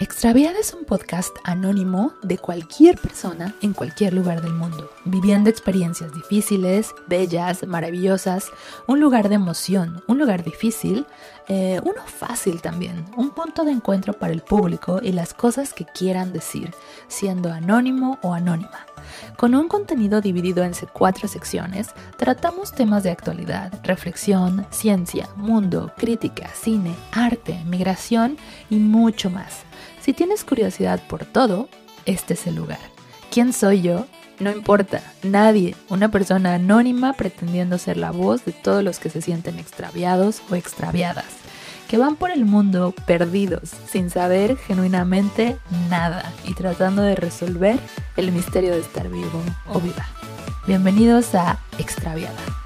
Extraviada es un podcast anónimo de cualquier persona en cualquier lugar del mundo, viviendo experiencias difíciles, bellas, maravillosas, un lugar de emoción, un lugar difícil, eh, uno fácil también, un punto de encuentro para el público y las cosas que quieran decir, siendo anónimo o anónima. Con un contenido dividido en cuatro secciones, tratamos temas de actualidad, reflexión, ciencia, mundo, crítica, cine, arte, migración y mucho más. Si tienes curiosidad por todo, este es el lugar. ¿Quién soy yo? No importa, nadie, una persona anónima pretendiendo ser la voz de todos los que se sienten extraviados o extraviadas, que van por el mundo perdidos, sin saber genuinamente nada y tratando de resolver el misterio de estar vivo o viva. Bienvenidos a Extraviada.